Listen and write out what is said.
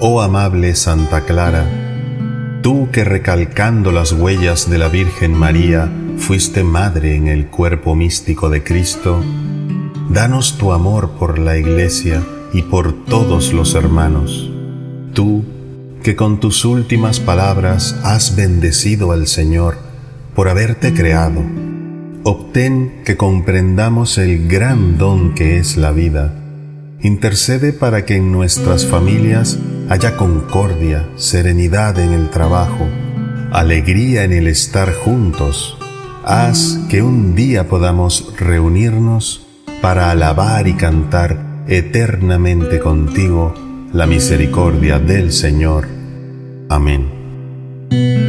oh amable Santa Clara, tú que recalcando las huellas de la Virgen María fuiste madre en el cuerpo místico de Cristo, danos tu amor por la Iglesia y por todos los hermanos. Tú, que con tus últimas palabras has bendecido al Señor por haberte creado, obtén que comprendamos el gran don que es la vida. Intercede para que en nuestras familias haya concordia, serenidad en el trabajo, alegría en el estar juntos. Haz que un día podamos reunirnos para alabar y cantar eternamente contigo la misericordia del Señor. Amén.